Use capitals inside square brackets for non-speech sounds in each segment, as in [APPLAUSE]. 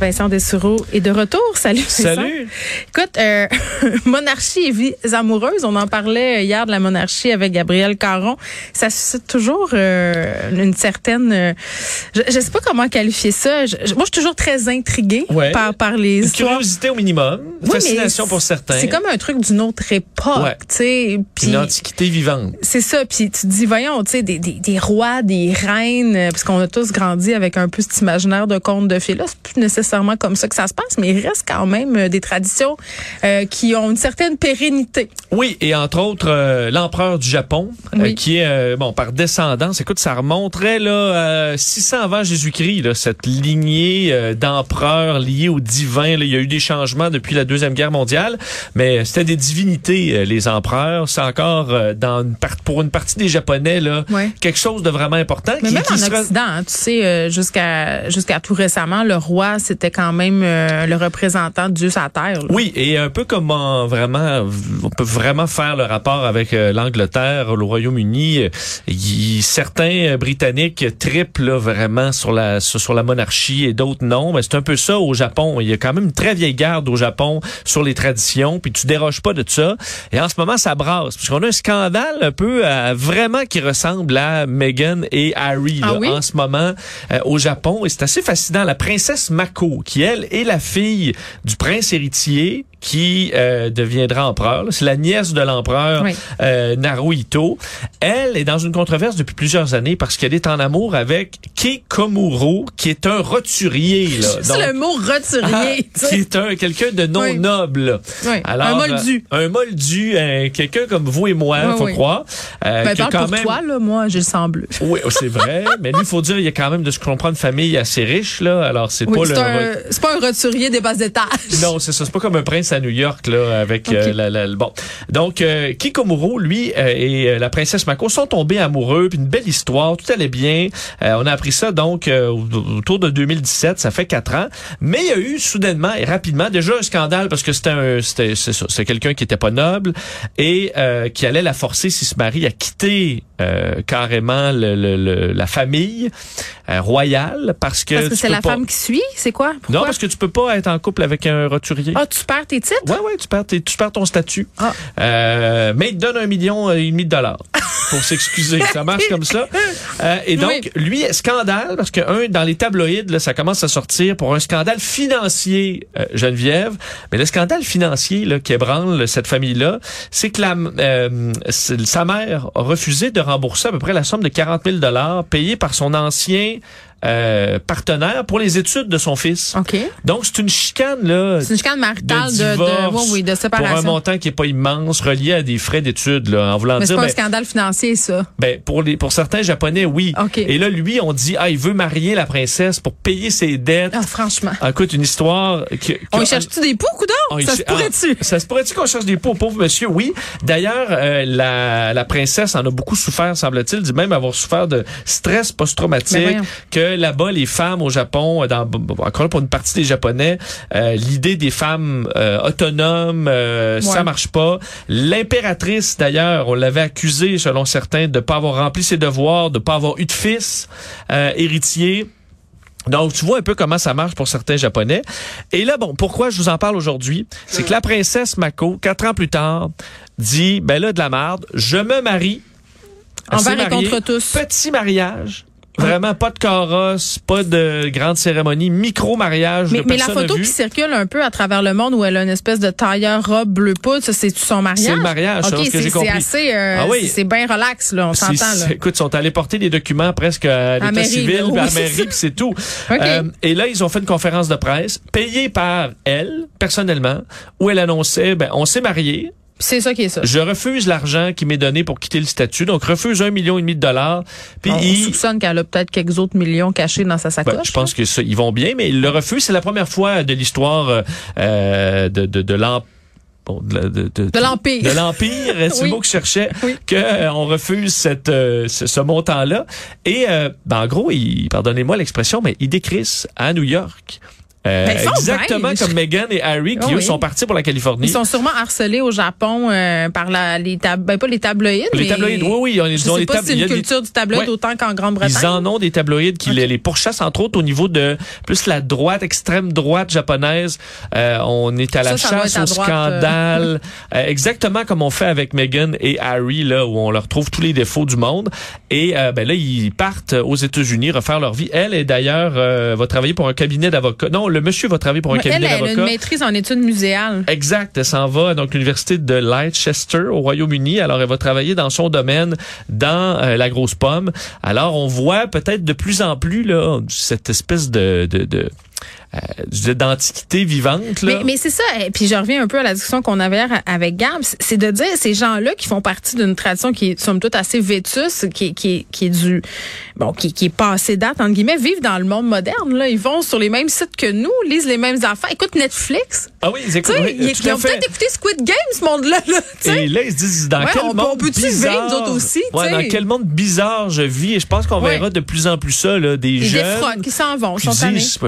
Vincent Dessureau est de retour. Salut. Vincent. Salut. Écoute, euh, [LAUGHS] monarchie et vies amoureuses, on en parlait hier de la monarchie avec Gabriel Caron. Ça suscite toujours euh, une certaine... euh, je, je sais pas comment qualifier ça. Je- moi, je suis toujours très intriguée Ouais. par, par les Une histoires. curiosité au minimum, Oui, fascination pour certains, C'est comme un truc d'une autre époque, Ouais. tu sais. Une antiquité vivante. c'est ça. Puis tu te dis, voyons, tu sais, des, des, des rois, des reines, euh, parce qu'on a tous grandi avec un peu cet imaginaire de conte de fées. Là, c'est plus nécessairement comme ça que ça se passe, mais il reste quand même euh, des traditions euh, qui ont une certaine pérennité. Oui, et entre autres, euh, l'empereur du Japon, euh, qui est, bon, par descendance, écoute, ça remonterait là à 600 avant Jésus-Christ, là, cette lignée d'empereurs liés au divin. Là. Il y a eu des changements depuis la Deuxième Guerre mondiale, mais c'était des divinités, les empereurs. C'est encore, dans une part- pour une partie des Japonais, là, quelque chose de vraiment important. Mais qui- même qui en sera- Occident, hein, tu sais, jusqu'à jusqu'à tout récemment, le roi, c'était quand même euh, le représentant de Dieu sur la terre. là. Oui, et un peu comme en vraiment, on peut vraiment faire le rapport avec euh, l'Angleterre, le Royaume-Uni. certains euh, Britanniques triplent là, vraiment sur la sur, la monarchie et d'autres non. Mais c'est un peu ça au Japon. Il y a quand même une très vieille garde au Japon sur les traditions, puis tu déroges pas de ça. Et en ce moment, ça brasse, parce qu'on a un scandale un peu vraiment qui ressemble à Meghan et Harry Ah là, oui? en ce moment euh, au Japon. Et c'est assez fascinant. La princesse Mako, qui elle est la fille du prince héritier qui euh, deviendra empereur. C'est la nièce de l'empereur Oui. euh, Naruhito. Elle est dans une controverse depuis plusieurs années parce qu'elle est en amour avec Kekomuro, qui est un roturier. [LAUGHS] C'est le mot ah, roturier. [LAUGHS] tu sais. qui est un quelqu'un de non Oui. noble. Oui, un moldu. euh, un moldu, euh, quelqu'un comme vous et moi, Oui, faut croire. euh, Ben, parle quand pour même- toi, là, moi, j'ai le sang bleu. Oui, oh, c'est vrai. [LAUGHS] mais lui, il faut dire, il y a quand même de ce qu'on prend une famille assez riche, là. Alors, c'est pas le. un, c'est pas un roturier des bas étages. Non, c'est ça. C'est pas comme un prince à New York, là, avec euh, Ok. la, la- le- bon. Donc, euh, Kikomuro, lui, euh, et euh, la princesse Mako sont tombés amoureux, puis une belle histoire, tout allait bien. Euh, on a appris ça, donc, euh, au- autour de 2017, ça fait quatre ans. Mais il y a eu, soudainement et rapidement, déjà un scandale, parce que c'était un, c'était, c'est quelqu'un qui était pas noble, et euh, qui allait la forcer, s'il se marie, à quitter euh, carrément le, le- le- la famille euh, royale, parce que... Parce que c'est la pas- femme qui suit, c'est quoi? Pourquoi? Non, parce que tu peux pas être en couple avec un roturier. Ah, tu perds tes titres? Ouais, ouais, tu perds, tu perds ton statut. Ah. Euh, mais il te donne un million et demi de dollars pour [LAUGHS] s'excuser. ça marche comme ça. Euh, et donc, lui, scandale, parce que, un, dans les tabloïds, là, ça commence à sortir pour un scandale financier, euh, Geneviève. Mais le scandale financier là, qui ébranle cette famille-là, c'est que la, euh, sa mère a refusé de rembourser à peu près la somme de 40 000 dollars payée par son ancien euh, partenaire pour les études de son fils. OK. Donc, c'est une chicane, là C'est une chicane de maritale de, de, divorce oui, oui, de pour un séparation. montant qui est pas immense, relié à des frais d'études, là, en voulant Mais c'est dire, pas un ben, scandale financier, ça. ben, pour les, pour certains japonais, oui. OK. Et là, lui, on dit, ah, il veut marier la princesse pour payer ses dettes. Ah, franchement. Ah, écoute, une histoire qui, On qui- y cherche-tu des poux, coudon? Ça se pourrait-tu? ah, ça se pourrait-tu qu'on cherche des pots au pauvre monsieur? Oui. D'ailleurs, euh, la, la princesse en a beaucoup souffert, semble-t-il, dit même avoir souffert de stress Ben post-traumatique, voyons. que là-bas, les femmes au Japon, dans, encore là, pour une partie des Japonais, euh, l'idée des femmes euh, autonomes, euh, ça Ouais. marche pas. L'impératrice, d'ailleurs, on l'avait accusée, selon certains, de pas avoir rempli ses devoirs, de pas avoir eu de fils euh, héritier. Donc, tu vois un peu comment ça marche pour certains Japonais. Et là, bon, pourquoi je vous en parle aujourd'hui? C'est que la princesse Mako, quatre ans plus tard, dit, ben là, de la merde, je me marie. Envers et contre tous. Petit mariage. Vraiment pas de carrosse, pas de grande cérémonie, micro-mariage. Mais, là, mais la photo qui circule un peu à travers le monde où elle a une espèce de tailleur robe bleu poudre, c'est son mariage? C'est le mariage, ce c'est compris. assez, euh, Ah oui. c'est- bien relax là, on s'entend là. Écoute, ils sont allés porter des documents presque à l'état civil, puis à Oui, la c'est mairie, puis c'est tout. Euh, et là, ils ont fait une conférence de presse payée par elle, personnellement, où elle annonçait, ben, on s'est mariés, C'est ça qui est ça. je refuse l'argent qui m'est donné pour quitter le statut, donc refuse un million et demi de dollars. Puis on il- soupçonne qu'elle a peut-être quelques autres millions cachés dans sa sacoche. Ben, je pense que ça, ils vont bien, mais ils le refusent. C'est la première fois de l'histoire euh, euh, de, de, de bon, de, de- de- De l'Empire. De l'Empire, [LAUGHS] c'est Oui. le mot que je cherchais, Oui. que euh, on refuse cette, euh, ce, ce montant-là. Et, euh, ben, en gros, il, pardonnez-moi l'expression, mais il décrisse à New York Euh, Ben, exactement comme Meghan et Harry qui Oh eux oui. sont partis pour la Californie. Ils sont sûrement harcelés au Japon euh, par la, les tab ben pas les tabloïds. les mais tabloïds, oui, oui, on, Je ils ont sais les pas si c'est une des- culture du tabloïd Ouais. autant qu'en Grande-Bretagne. Ils en ont des tabloïds qui Ok. les, les pourchassent, entre autres, au niveau de plus la droite, extrême droite japonaise. Euh, on est à la Ça, chasse à au droite, scandale. [LAUGHS] Euh, exactement comme on fait avec Meghan et Harry, là, où on leur trouve tous les défauts du monde. Et euh, ben là, ils partent aux États-Unis refaire leur vie. Elle, est d'ailleurs, euh, va travailler pour un cabinet d'avocats. Non, le monsieur va travailler pour un Ouais, cabinet elle a une d'avocats. maîtrise en études muséales. Exact, elle s'en va donc l'université de Leicester au Royaume-Uni. Alors elle va travailler dans son domaine dans euh, la grosse pomme. Alors on voit peut-être de plus en plus là cette espèce de de, de euh, d'antiquité vivante là. Mais, mais c'est ça. Et puis je reviens un peu à la discussion qu'on avait hier avec Gab. C'est de dire ces gens-là qui font partie d'une tradition qui est somme toute assez vétuste, qui, est- qui, qui est du bon, qui, qui est passé date entre guillemets, vivent dans le monde moderne. Là, ils vont sur les mêmes sites que nous, lisent les mêmes affaires, écoutent Netflix. ah oui, ils écoutent oui, ils, ont peut-être écouté Squid Game, ce monde-là. Là. Et là, ils se disent dans Ouais, quel on peut- monde on peut-tu bizarre, vivre, nous aussi, ouais, dans quel monde bizarre je vis? Et je pense qu'on Ouais. verra de plus en plus ça là, des Ils jeunes ils s'en vont, qui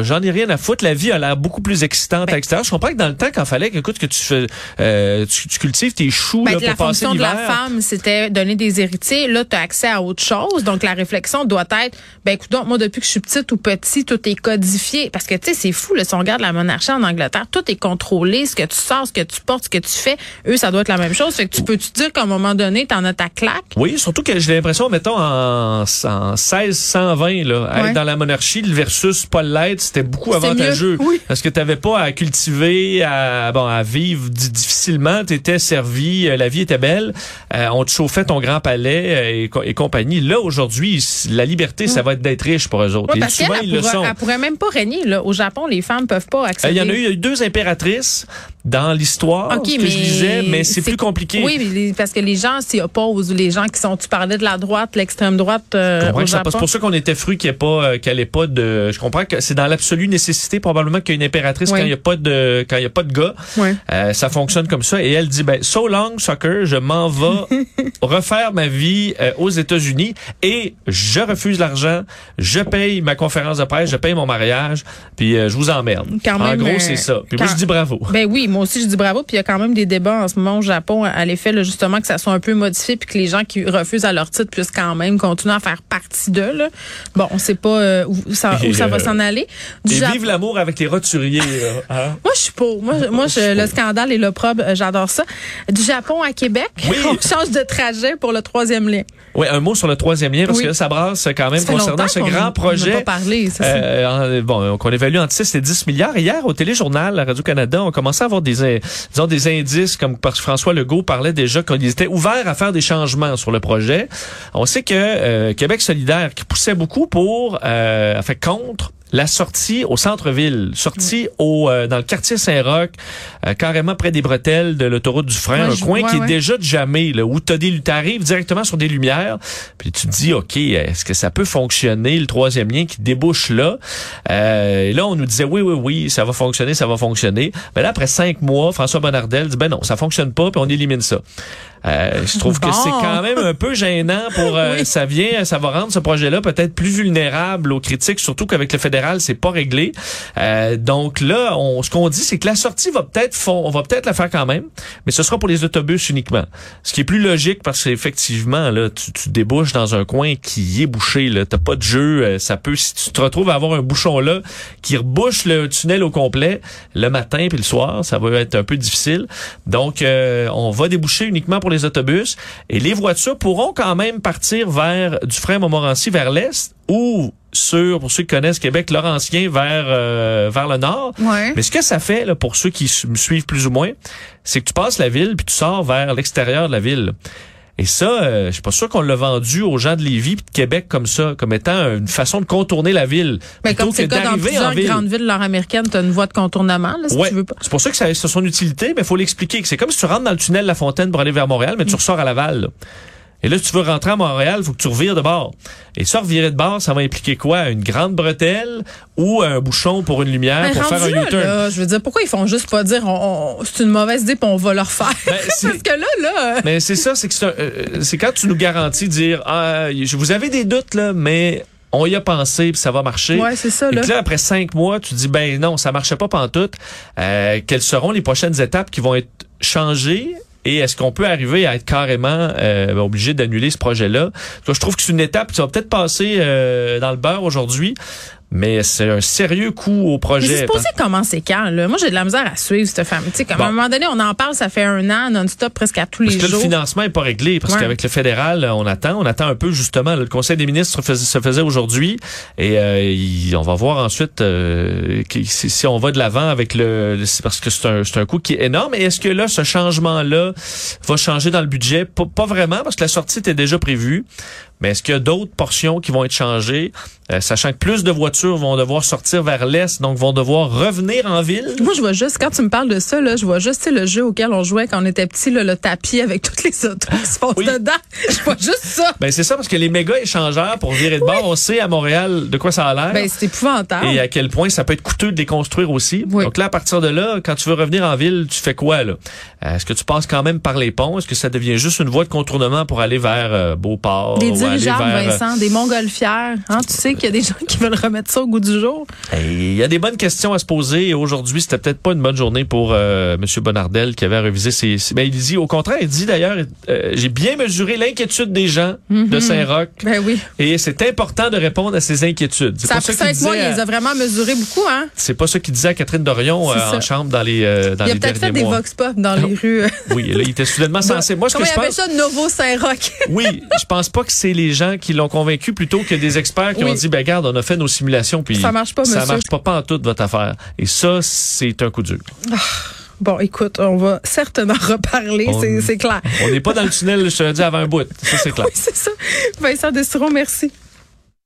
j'en ai rien à foutre la vie a l'air beaucoup plus excitante Ben- à l'extérieur je comprends que dans le temps quand fallait que écoute que tu fais euh, tu, tu cultives tes choux Ben, là, la pour passer fonction de la l'hiver femme, c'était donner des héritiers. Là, tu as accès à autre chose. Donc, la réflexion doit être, ben écoute, donc, moi, depuis que je suis petite ou petit, tout est codifié. Parce que, tu sais, c'est fou, là, si on regarde la monarchie en Angleterre, tout est contrôlé. Ce que tu sors, ce que tu portes, ce que tu fais, eux, ça doit être la même chose. Fait que tu peux-tu dire qu'à un moment donné, t'en as ta claque? oui surtout que j'ai l'impression mettons en, en 1620 là Ouais. être dans la monarchie versus Paul l'être c'était beaucoup C'était avantageux oui. parce que t'avais pas à cultiver à bon à vivre di- difficilement. T'étais servi euh, la vie était belle. Euh, on te chauffait ton grand palais euh, et, co- et compagnie. Là aujourd'hui la liberté ça va être d'être riche pour eux autres. Ouais, et souvent ils elle le sont. pourrait, elle pourrait même pas régner, là. Au Japon, les femmes peuvent pas accéder. Il y en a eu, y a eu deux impératrices dans l'histoire OK, ce que mais je lisais, mais c'est plus compliqué. Oui, mais parce que les gens s'y opposent. Les gens qui sont, tu parlais de la droite, l'extrême droite euh. C'est pour ça qu'on était fru qu'il n'y ait pas, euh, qu'elle ait pas de. Je comprends que c'est dans l'absolue nécessité probablement qu'il y ait une impératrice Oui. quand il n'y a pas de, quand il y a pas de gars. Ouais. Euh, ça fonctionne comme ça et elle dit ben so long soccer, je m'en vais [LAUGHS] refaire ma vie euh, aux États-Unis et je refuse l'argent, je paye ma conférence de presse, je paye mon mariage, puis euh, je vous emmerde. Quand en même, gros, c'est ça. Puis moi je dis bravo. Ben oui, moi aussi je dis bravo. Puis il y a quand même des débats en ce moment au Japon à l'effet là, justement que ça soit un peu modifié puis que les gens qui refusent à leur titre puissent quand même continuer à faire partie d'eux. là. Bon, on sait pas euh, où ça, où Et, ça va euh, s'en aller. Du Et Jap- vive l'amour avec les roturiers. là, hein? [LAUGHS] Moi, je suis pour. Moi, moi je, le scandale et l'opprobre, euh, j'adore ça. Du Japon à Québec, Oui. [LAUGHS] on change de trajet pour le troisième lien. Oui, un mot sur le troisième lien, parce Oui. que là, ça brasse quand même concernant ce grand on projet. pas parlé, ça. Euh, bon, qu'on évalue entre 6 et 10 milliards. Hier, au téléjournal, à Radio-Canada, on commençait à avoir des, disons, des indices, comme parce que François Legault parlait déjà qu'ils étaient ouverts à faire des changements sur le projet. On sait que euh, Québec solidaire, qui poussait beaucoup pour, euh, fait contre la sortie au centre-ville, sortie au euh, dans le quartier Saint-Roch, euh, carrément près des bretelles de l'autoroute du frein, Ouais, un coin qui ouais. est déjà de jamais, là, où t'as des, t'arrives directement sur des lumières, puis tu te dis, ok, est-ce que ça peut fonctionner le troisième lien qui débouche là? Euh, Et là, on nous disait, oui, oui, oui, ça va fonctionner, ça va fonctionner. Mais là, après cinq mois, François Bonnardel dit, ben non, ça fonctionne pas, puis on élimine ça. Euh, je trouve Bon. que c'est quand même un peu gênant pour euh, [LAUGHS] Oui. ça vient ça va rendre ce projet-là peut-être plus vulnérable aux critiques surtout qu'avec le fédéral c'est pas réglé Euh, donc là on, ce qu'on dit c'est que la sortie va peut-être on va peut-être la faire quand même mais ce sera pour les autobus uniquement ce qui est plus logique parce qu'effectivement là tu, tu débouches dans un coin qui est bouché là t'as pas de jeu euh, ça peut si tu te retrouves à avoir un bouchon là qui rebouche le tunnel au complet le matin puis le soir ça va être un peu difficile donc euh, on va déboucher uniquement pour les autobus. Et les voitures pourront quand même partir vers du frein Montmorency vers l'est ou sur pour ceux qui connaissent Québec Laurentien vers euh, vers le nord. Ouais. mais ce que ça fait là, pour ceux qui me suivent plus ou moins c'est que tu passes la ville puis tu sors vers l'extérieur de la ville et ça, euh, je suis pas sûr qu'on l'a vendu aux gens de Lévis de Québec comme ça, comme étant une façon de contourner la ville. Mais comme c'est le cas dans plusieurs ville. grandes villes nord-américaines, tu as une voie de contournement, là, si Ouais. tu veux pas. C'est pour ça que ça a son utilité, mais il faut l'expliquer. que C'est comme si tu rentres dans le tunnel La Fontaine pour aller vers Montréal, mais tu ressors à Laval. là. Et là, si tu veux rentrer à Montréal, il faut que tu revires de bord. Et ça, revirer de bord, ça va impliquer quoi? Une grande bretelle ou un bouchon pour une lumière pour faire un U-turn? je veux dire, pourquoi ils font juste pas dire on- on- c'est une mauvaise idée puis on va le refaire? Ben, [LAUGHS] Parce que là, là, Mais c'est ça, c'est que c'est un- euh, c'est quand tu nous garantis de dire, ah, je- vous avez des doutes là, mais on y a pensé, puis ça va marcher. Ouais, c'est ça. Et Là. que là, après cinq mois, tu dis, ben non, ça marchait pas pantoute. Euh, quelles seront les prochaines étapes qui vont être changées? Et est-ce qu'on peut arriver à être carrément euh, obligé d'annuler ce projet-là? Je trouve que c'est une étape qui va peut-être passer euh, dans le beurre aujourd'hui, mais c'est un sérieux coup au Mais projet. c'est supposé commencer quand, là? Moi, j'ai de la misère à suivre cette femme. Tu sais, comme Bon. à un moment donné, on en parle, ça fait un an, non-stop, presque à tous Parce les que le jours. financement est pas réglé, parce Ouais. qu'avec le fédéral, on attend, on attend un peu justement. là, le Conseil des ministres fais- se faisait aujourd'hui, et euh, il- on va voir ensuite euh, si, si on va de l'avant avec le. le- parce que c'est un, c'est un coût qui est énorme. Et est-ce que là, ce changement-là va changer dans le budget? Pas vraiment, parce que la sortie était déjà prévue. Mais est-ce qu'il y a d'autres portions qui vont être changées, Euh, sachant que plus de voitures vont devoir sortir vers l'est, donc vont devoir revenir en ville Moi, je vois juste, quand tu me parles de ça, là, je vois juste le jeu auquel on jouait quand on était petit, le tapis avec toutes les autos qui se Oui. dedans. [LAUGHS] Je vois juste ça. Ben c'est ça, parce que les méga échangeurs pour virer de bord, on sait à Montréal de quoi ça a l'air. Ben, c'est épouvantable. et à quel point ça peut être coûteux de les construire aussi. Oui. Donc là, à partir de là, quand tu veux revenir en ville, tu fais quoi là? Euh, Est-ce que tu passes quand même par les ponts? Est-ce que ça devient juste une voie de contournement pour aller vers euh, Beauport Des aller vers, euh, Vincent, des montgolfières. Hein, tu sais qu'il y a des gens qui veulent remettre ça au goût du jour. Il y a des bonnes questions à se poser. Aujourd'hui, c'était peut-être pas une bonne journée pour euh, M. Bonardel qui avait révisé ses. ses- Ben, il dit au contraire, il dit d'ailleurs, euh, j'ai bien mesuré l'inquiétude des gens de Saint-Roch Ben oui. et c'est important de répondre à ces inquiétudes. Ça a pas qu'il cinq mois, il les a vraiment mesurés beaucoup, hein? C'est pas ça qu'il disait à Catherine Dorion euh, en chambre dans les dans Il a peut-être fait des vox pop dans les rues. Oui, là, il était soudainement [LAUGHS] censé. Moi, ce que je pense, ça, Novo Saint-Roch? oui, je pense pas que c'est les gens qui l'ont convaincu plutôt que des experts qui Oui. ont dit, ben regarde, on a fait nos simulations, puis Ça marche pas, ça monsieur. marche pas, pas en toute votre affaire. Et ça, c'est un coup dur. Bon, écoute, on va certainement [LAUGHS] reparler, c'est- clair. On n'est pas dans le tunnel, je te le dis avant un bout. Ça, c'est [LAUGHS] clair. Oui, c'est ça. Vincent Desiron, merci.